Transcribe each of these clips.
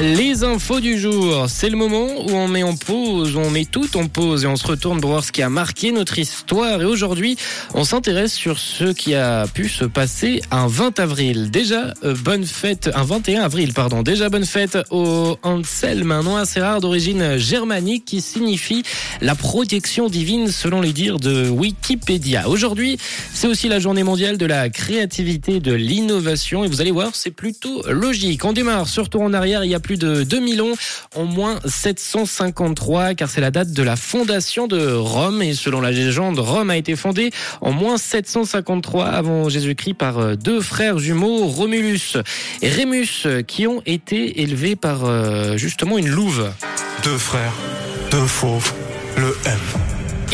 Les infos du jour, c'est le moment où on met en pause, on met tout en pause et on se retourne pour voir ce qui a marqué notre histoire. Et aujourd'hui, on s'intéresse sur ce qui a pu se passer un 20 avril. Déjà, euh, bonne fête, un 21 avril, pardon. Déjà, bonne fête au Anselm, un nom assez rare d'origine germanique qui signifie la protection divine selon les dires de Wikipédia. Aujourd'hui, c'est aussi la journée mondiale de la créativité, de l'innovation et vous allez voir, c'est plutôt logique. On démarre, surtout en arrière, il y a plus de 2000 ans, en moins 753, car c'est la date de la fondation de Rome. Et selon la légende, Rome a été fondée en moins 753 avant Jésus-Christ par euh, deux frères jumeaux, Romulus et Rémus, qui ont été élevés par euh, justement une louve. Deux frères, deux fauves, le M.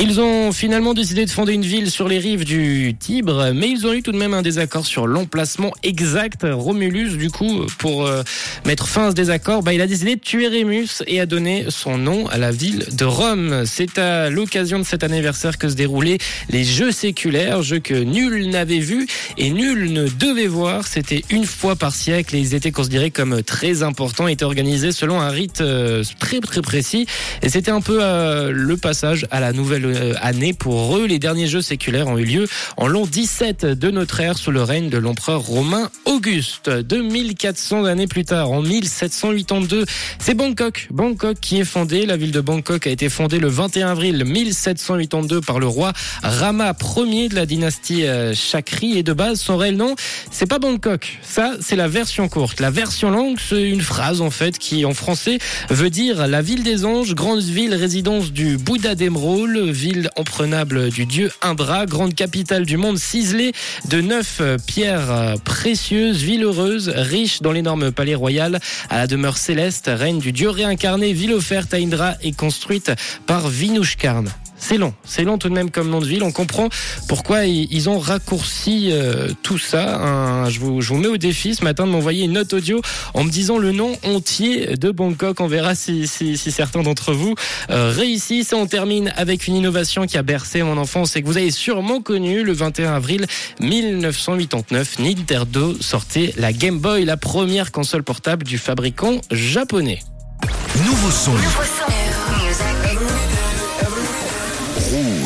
Ils ont finalement décidé de fonder une ville sur les rives du Tibre, mais ils ont eu tout de même un désaccord sur l'emplacement exact. Romulus, du coup, pour euh, mettre fin à ce désaccord, bah, il a décidé de tuer Rémus et a donné son nom à la ville de Rome. C'est à l'occasion de cet anniversaire que se déroulaient les Jeux séculaires, jeux que nul n'avait vu et nul ne devait voir. C'était une fois par siècle et ils étaient considérés comme très importants, étaient organisés selon un rite euh, très très précis. Et c'était un peu euh, le passage à la nouvelle euh, année pour eux. Les derniers jeux séculaires ont eu lieu en l'an 17 de notre ère sous le règne de l'empereur romain Auguste. 2400 années plus tard, en 1782, c'est Bangkok. Bangkok qui est fondée. La ville de Bangkok a été fondée le 21 avril 1782 par le roi Rama Ier de la dynastie euh, Chakri. Et de base, son réel nom, c'est pas Bangkok. Ça, c'est la version courte. La version longue, c'est une phrase en fait qui, en français, veut dire la ville des anges, grande ville résidence du Bouddha d'émeraude, ville emprenable du dieu Indra, grande capitale du monde ciselée de neuf pierres précieuses, ville heureuse, riche dans l'énorme palais royal à la demeure céleste, règne du dieu réincarné, ville offerte à Indra et construite par Vinushkarn. C'est long, c'est long tout de même comme nom de ville. On comprend pourquoi ils ont raccourci euh, tout ça. Un- je, vous, je vous mets au défi ce matin de m'envoyer une note audio en me disant le nom entier de Bangkok. On verra si, si, si certains d'entre vous euh, réussissent. Et on termine avec une innovation qui a bercé mon enfance et que vous avez sûrement connu le 21 avril 1989. Nintendo sortait la Game Boy, la première console portable du fabricant japonais. Nouveau son. Nouveau son.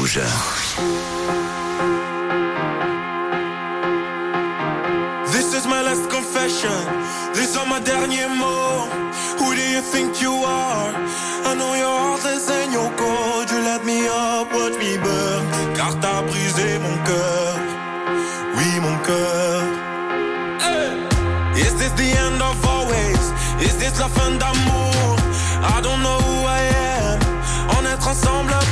Rouge. This is my last confession. These are my derniers mots. Who do you think you are? I know your heart is in your cold. You let me up, watch me burn. Car t'as brisé mon cœur. Oui, mon cœur. Is this the end of always? Is this la fin d'amour? I don't know who I am. En être ensemble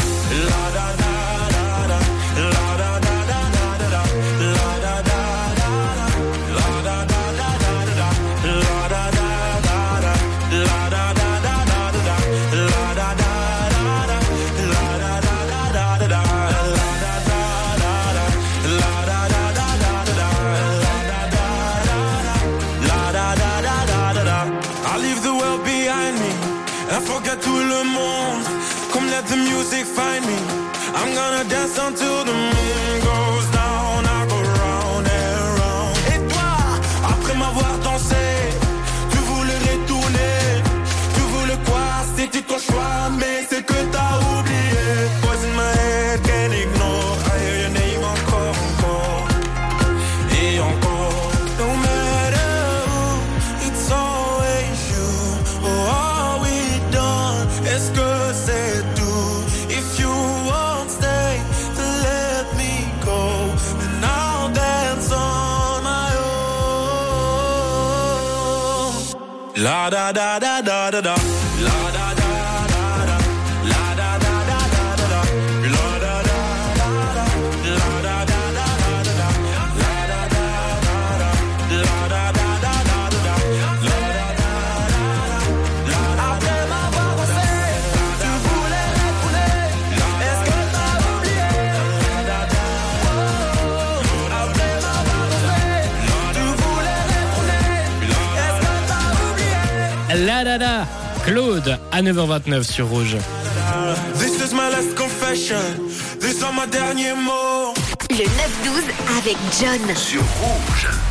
Choix, mais c'est que t'as oublié. Voice in my head, can't ignore. I hear your name encore, encore. Et encore. No matter who, it's always you. Oh, are we done? Est-ce que c'est tout? If you won't stay, then let me go. And I'll dance on my own. La da da da da da da. La da à 9h29 sur Rouge. This is my last confession. These are my derniers mots. Le 9-12 avec John. Sur Rouge.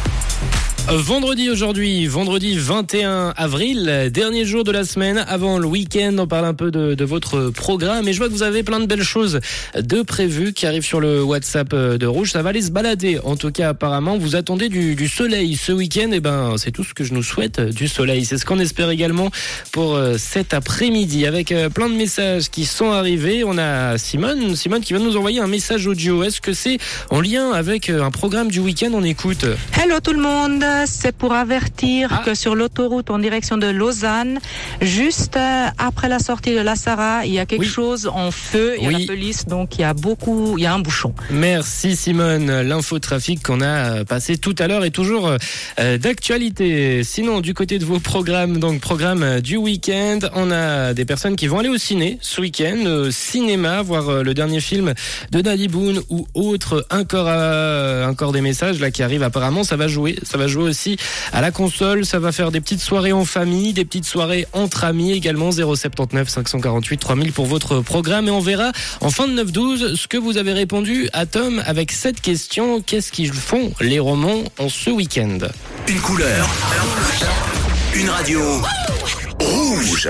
Vendredi aujourd'hui, vendredi 21 avril, dernier jour de la semaine avant le week-end. On parle un peu de, votre programme et je vois que vous avez plein de belles choses de prévues qui arrivent sur le WhatsApp de Rouge. Ça va aller se balader. En tout cas, apparemment, vous attendez du, soleil ce week-end. Et ben, c'est tout ce que je nous souhaite du soleil. C'est ce qu'on espère également pour euh, cet après-midi avec euh, plein de messages qui sont arrivés. On a Simone, Simone qui va nous envoyer un message audio. Est-ce que c'est en lien avec euh, un programme du week-end? On écoute. Hello tout le monde c'est pour avertir ah. que sur l'autoroute en direction de Lausanne, juste euh, après la sortie de la Sarah, il y a quelque oui. chose en feu, il y a oui. la police, donc il y a beaucoup, il y a un bouchon. Merci Simone, l'infotrafic qu'on a passé tout à l'heure est toujours euh, d'actualité. Sinon, du côté de vos programmes, donc programme du week-end, on a des personnes qui vont aller au ciné ce week-end, au cinéma, voir euh, le dernier film de Daddy Boone ou autre, encore, euh, encore des messages là qui arrivent apparemment, ça va jouer, ça va jouer aussi à la console. Ça va faire des petites soirées en famille, des petites soirées entre amis également. 079 548 3000 pour votre programme. Et on verra en fin de 9-12 ce que vous avez répondu à Tom avec cette question. Qu'est-ce qu'ils font les romans en ce week-end? Une couleur. Une radio. Rouge.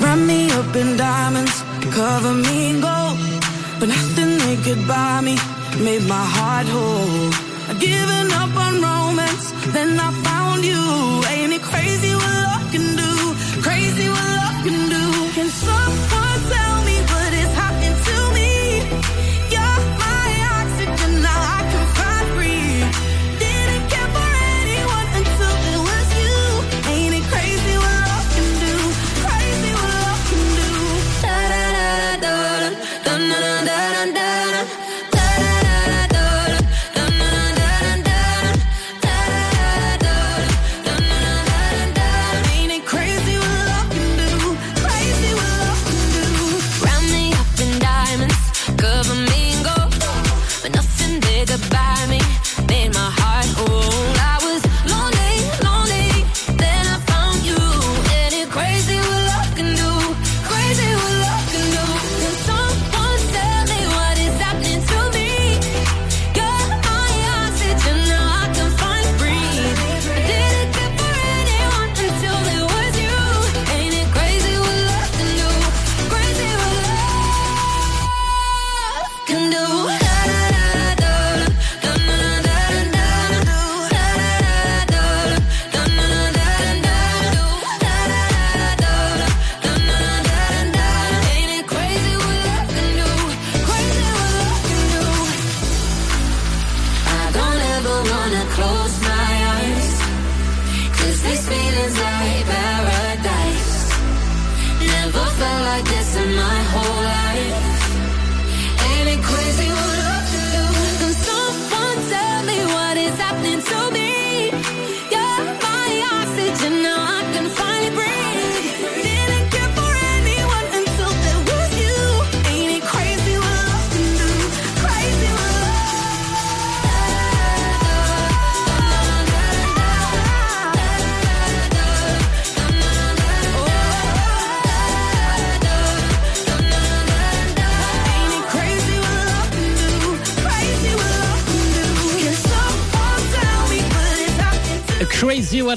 Run me up in diamonds, cover me in gold. But nothing they could buy me made my heart whole. I'd given up on romance, then I found you. Ain't it crazy what love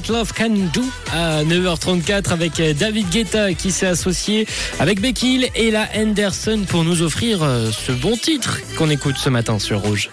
Love Can Do à 9h34 avec David Guetta qui s'est associé avec Becky Hill et la Henderson pour nous offrir euh, ce bon titre qu'on écoute ce matin sur Rouge.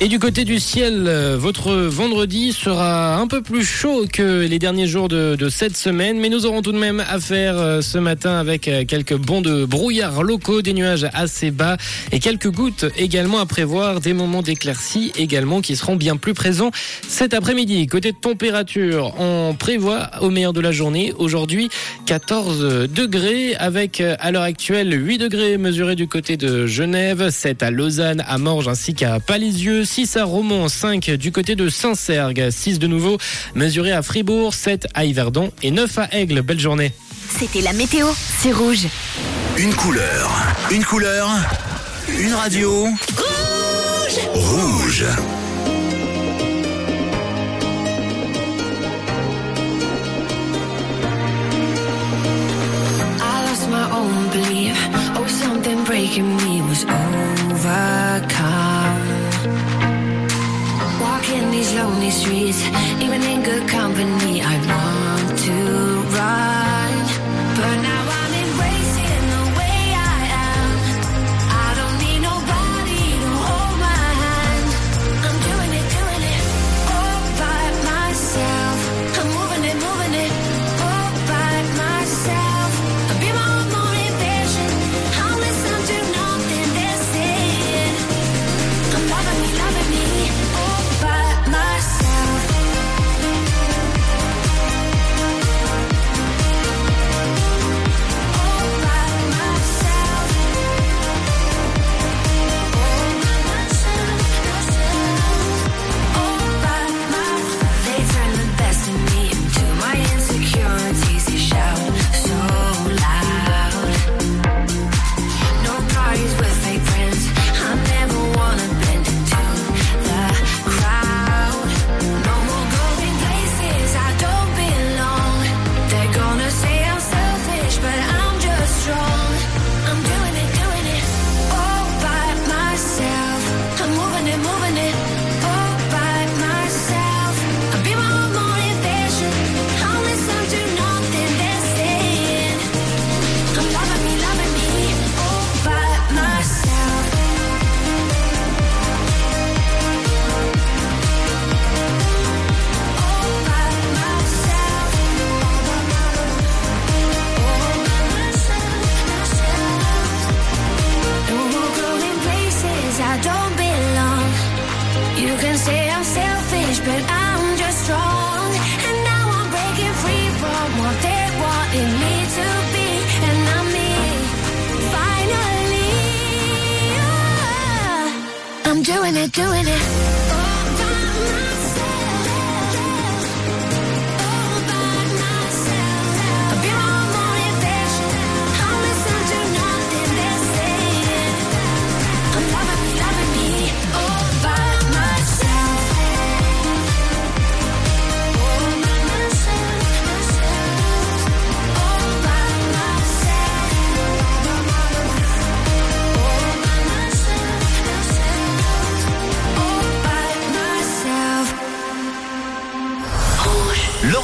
Et du côté du ciel, euh, votre vendredi sera un peu plus chaud que les derniers jours de, de cette semaine, mais nous aurons tout de même affaire euh, ce matin avec euh, quelques bons de brouillard locaux, des nuages assez bas et quelques gouttes également à prévoir, des moments d'éclaircie également qui seront bien plus présents cet après-midi. Côté de température, on prévoit au meilleur de la journée aujourd'hui 14 degrés avec à l'heure actuelle 8 degrés mesurés du côté de Genève, 7 à Lausanne, à Morges ainsi qu'à Palisieux, 6 à Romont, 5 du côté de Saint-Sergue, 6 de nouveau mesurés à Fribourg, 7 à Yverdon et 9 à Aigle. Belle journée. C'était la météo, c'est rouge. Une couleur, une couleur, une radio. Rouge Rouge. I lost my own belief. Oh, something breaking me was overcome. Walking these lonely streets, even in good company, I want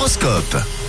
L'horoscope.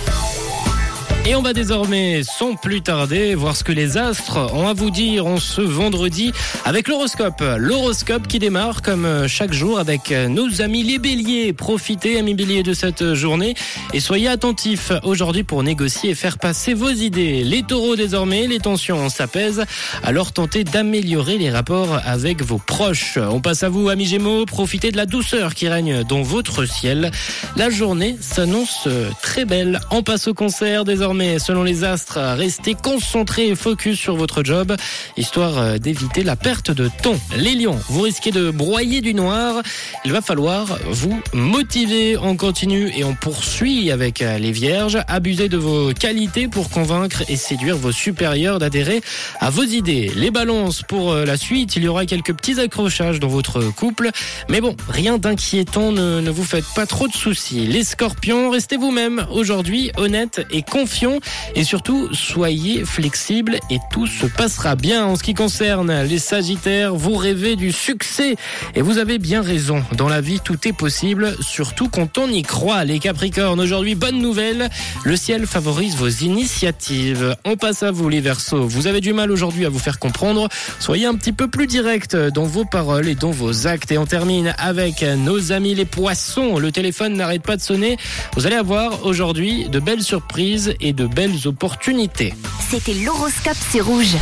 Et on va désormais, sans plus tarder, voir ce que les astres ont à vous dire en ce vendredi avec l'horoscope. L'horoscope qui démarre comme chaque jour avec nos amis les béliers. Profitez, amis béliers, de cette journée et soyez attentifs aujourd'hui pour négocier et faire passer vos idées. Les taureaux, désormais, les tensions s'apaisent, alors tentez d'améliorer les rapports avec vos proches. On passe à vous, amis gémeaux. Profitez de la douceur qui règne dans votre ciel. La journée s'annonce très belle. On passe au concert désormais. Selon les astres, restez concentrés et focus sur votre job, histoire euh, d'éviter la perte de ton. Les lions, vous risquez de broyer du noir. Il va falloir vous motiver. On continue et on poursuit avec euh, les vierges. Abusez de vos qualités pour convaincre et séduire vos supérieurs d'adhérer à vos idées. Les balances, pour euh, la suite, il y aura quelques petits accrochages dans votre couple. Mais bon, rien d'inquiétant, ne, ne vous faites pas trop de soucis. Les scorpions, restez vous-même aujourd'hui, honnête et confiant. Et surtout, soyez flexible et tout se passera bien. En ce qui concerne les sagittaires, vous rêvez du succès. Et vous avez bien raison. Dans la vie, tout est possible, surtout quand on y croit. Les capricornes, aujourd'hui, bonne nouvelle. Le ciel favorise vos initiatives. On passe à vous, les versos. Vous avez du mal aujourd'hui à vous faire comprendre. Soyez un petit peu plus direct dans vos paroles et dans vos actes. Et on termine avec nos amis les poissons. Le téléphone n'arrête pas de sonner. Vous allez avoir aujourd'hui de belles surprises et de belles opportunités. C'était l'horoscope, c'est rouge.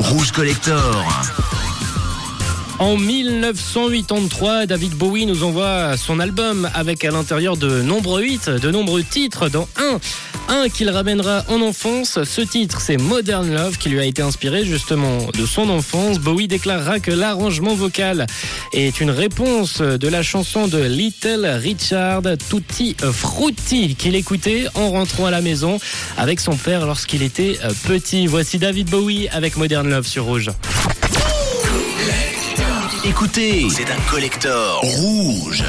Rouge Collector. En 1983, David Bowie nous envoie son album avec à l'intérieur de nombreux hits, de nombreux titres, dont un un qu'il ramènera en enfance. Ce titre, c'est Modern Love qui lui a été inspiré justement de son enfance. Bowie déclarera que l'arrangement vocal est une réponse de la chanson de Little Richard, Tutti Frutti, qu'il écoutait en rentrant à la maison avec son père lorsqu'il était euh, petit. Voici David Bowie avec Modern Love sur Rouge. Écoutez, c'est un collector rouge.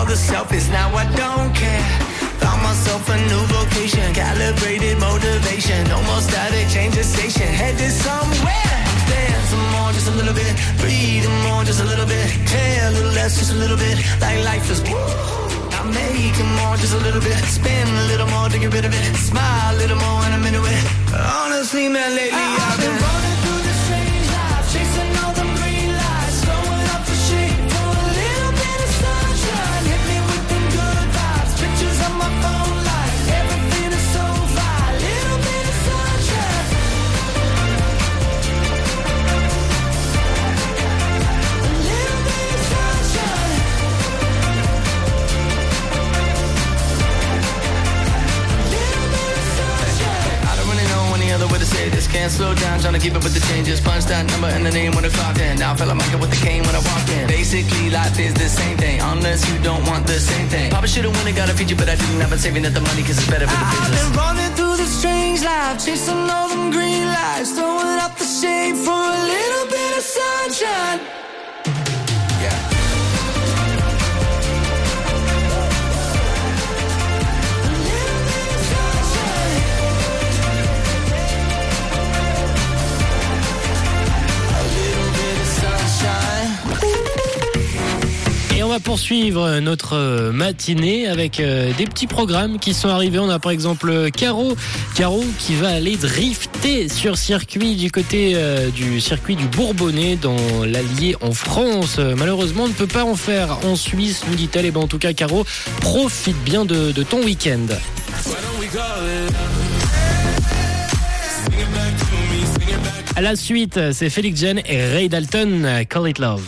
All the selfish. Now I don't care. Found myself a new vocation, calibrated motivation. No more static, change the station, headed somewhere. Dance some more, just a little bit. Breathe more, just a little bit. Care a little less, just a little bit. Like life is. I make it more, just a little bit. Spin a little more to get rid of it. Smile a little more, and I'm into it. Honestly, man, lately I've been running Can't slow down, trying to keep up with the changes. Punch that number and the name when it clocked in. Now I feel like Michael with the cane when I walk in. Basically, life is the same thing, unless you don't want the same thing. Probably should've won it, got a feature, but I didn't. I've been saving up the money cause it's better for the business. I've been running through the strange life, chasing all them green lights, throwing up va poursuivre notre euh, matinée avec euh, des petits programmes qui sont arrivés. On a par exemple Caro, Caro qui va aller drifter sur circuit du côté euh, du circuit du Bourbonnais dans l'Allier en France. Euh, Malheureusement, on ne peut pas en faire en Suisse, nous dit-elle. Et ben en tout cas, Caro, profite bien de, de ton week-end. À la suite, c'est Félix Jen et Ray Dalton, Call It Love.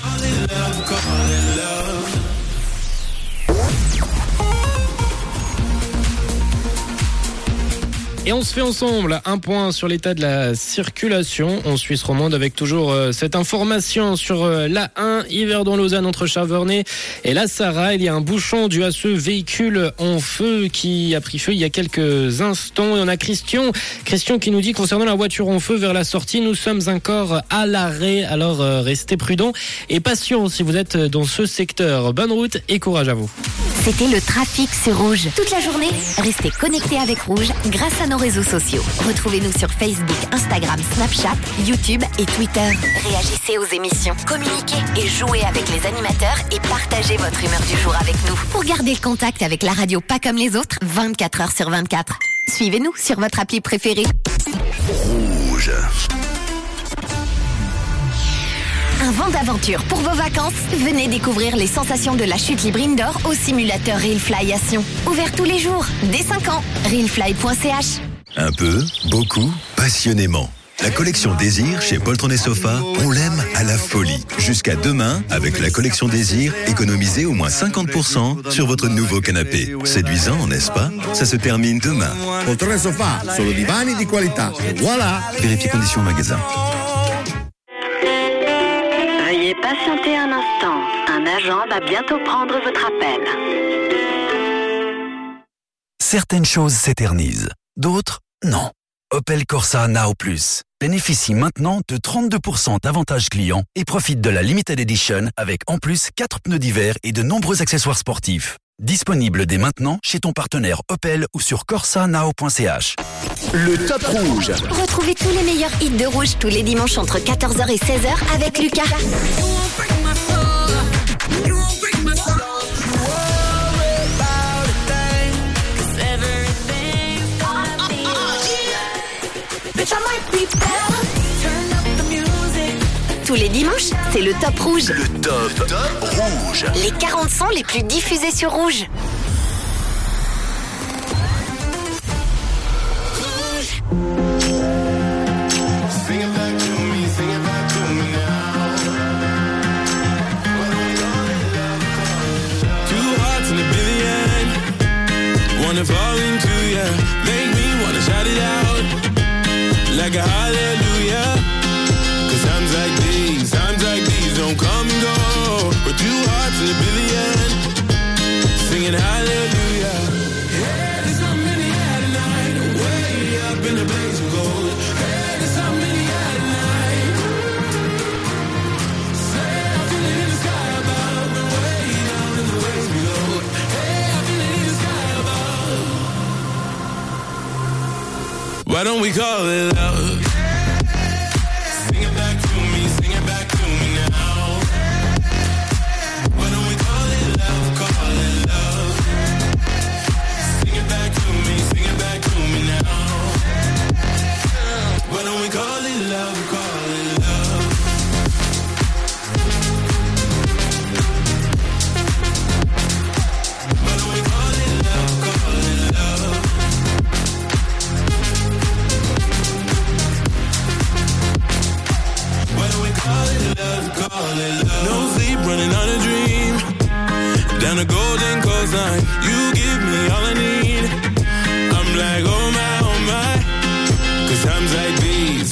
Et on se fait ensemble un point sur l'état de la circulation en Suisse romande avec toujours euh, cette information sur euh, l'A1 Yverdon-Lausanne entre Chavernay et la Sarah. Il y a un bouchon dû à ce véhicule en feu qui a pris feu il y a quelques instants. Et on a Christian, Christian qui nous dit concernant la voiture en feu vers la sortie, nous sommes encore à l'arrêt. Alors euh, restez prudents et patients si vous êtes dans ce secteur. Bonne route et courage à vous. C'était le trafic sur Rouge. Toute la journée, restez connectés avec Rouge grâce à réseaux sociaux. Retrouvez-nous sur Facebook, Instagram, Snapchat, YouTube et Twitter. Réagissez aux émissions, communiquez et jouez avec les animateurs et partagez votre humeur du jour avec nous. Pour garder le contact avec la radio pas comme les autres, 24 heures sur 24. Suivez-nous sur votre appli préférée. Rouge. Un vent d'aventure pour vos vacances Venez découvrir les sensations de la chute libre indoor au simulateur Realfly à Sion. Ouvert tous les jours, dès 5 ans. Realfly.ch Un peu, beaucoup, passionnément. La collection Désir chez Poltron et Sofa, on l'aime à la folie. Jusqu'à demain, avec la collection Désir, économisez au moins 50% sur votre nouveau canapé. Séduisant, n'est-ce pas? Ça se termine demain. Poltrone sofà, solo divani di qualità. Voilà Vérifiez conditions au magasin. Patienter un instant. Un agent va bientôt prendre votre appel. Certaines choses s'éternisent, d'autres non. Opel Corsa Now Plus bénéficie maintenant de 32% d'avantages clients et profite de la Limited Edition avec en plus 4 pneus d'hiver et de nombreux accessoires sportifs. Disponible dès maintenant chez ton partenaire Opel ou sur corsanow.ch. Le top rouge. Retrouvez tous les meilleurs hits de Rouge tous les dimanches entre 14h et 16h avec Lucas. Tous les dimanches, c'est le Top Rouge. Le top rouge. Les 40 sons les plus diffusés sur Rouge. Why don't we call it love?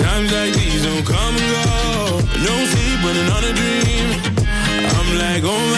Times like these don't come and go. No sleep, running on a dream. I'm like, oh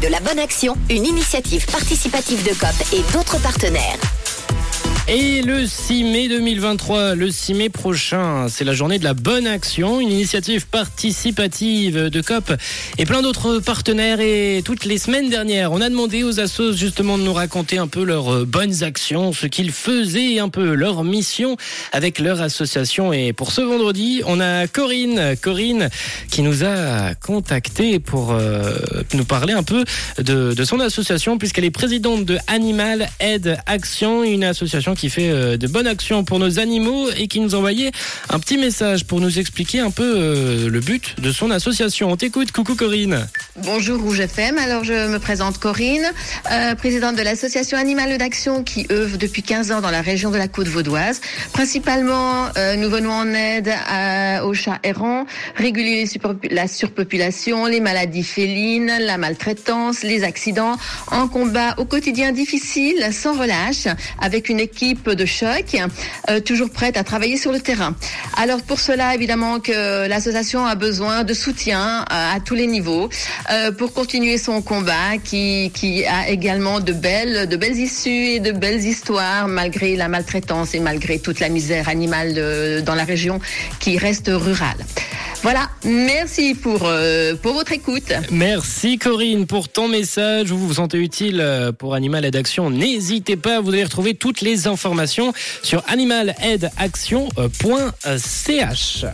de la bonne action, une initiative participative de COP et d'autres partenaires. Et le 6 mai 2023, le 6 mai prochain, c'est la journée de la bonne action, une initiative participative de COP et plein d'autres partenaires. Et toutes les semaines dernières, on a demandé aux assos justement de nous raconter un peu leurs euh, bonnes actions, ce qu'ils faisaient, un peu leur mission avec leur association. Et pour ce vendredi, on a Corinne, Corinne qui nous a contacté pour euh, nous parler un peu de, de son association puisqu'elle est présidente de Animal Aid Action, une association qui fait euh, de bonnes actions pour nos animaux et qui nous envoyait un petit message pour nous expliquer un peu euh, le but de son association. On t'écoute, coucou Corinne. Bonjour Rouge FM, alors je me présente Corinne, euh, présidente de l'association Animal d'Action qui œuvre depuis 15 ans dans la région de la côte vaudoise. Principalement, nous venons en aide aux chats errants, réguler la surpopulation, les maladies félines, la maltraitance, les accidents, en combat au quotidien difficile, sans relâche, avec une équipe de choc, euh, toujours prête à travailler sur le terrain. Alors pour cela, évidemment que l'association a besoin de soutien euh, à tous les niveaux euh, pour continuer son combat, qui, qui a également de belles, de belles issues et de belles histoires malgré la maltraitance et malgré toute la misère animale dans la région qui reste rurale. Voilà, merci pour, euh, pour votre écoute. Merci Corinne pour ton message. Vous vous sentez utile euh, pour Animal Aid Action N'hésitez pas, vous allez retrouver toutes les informations sur animalaidaction.ch.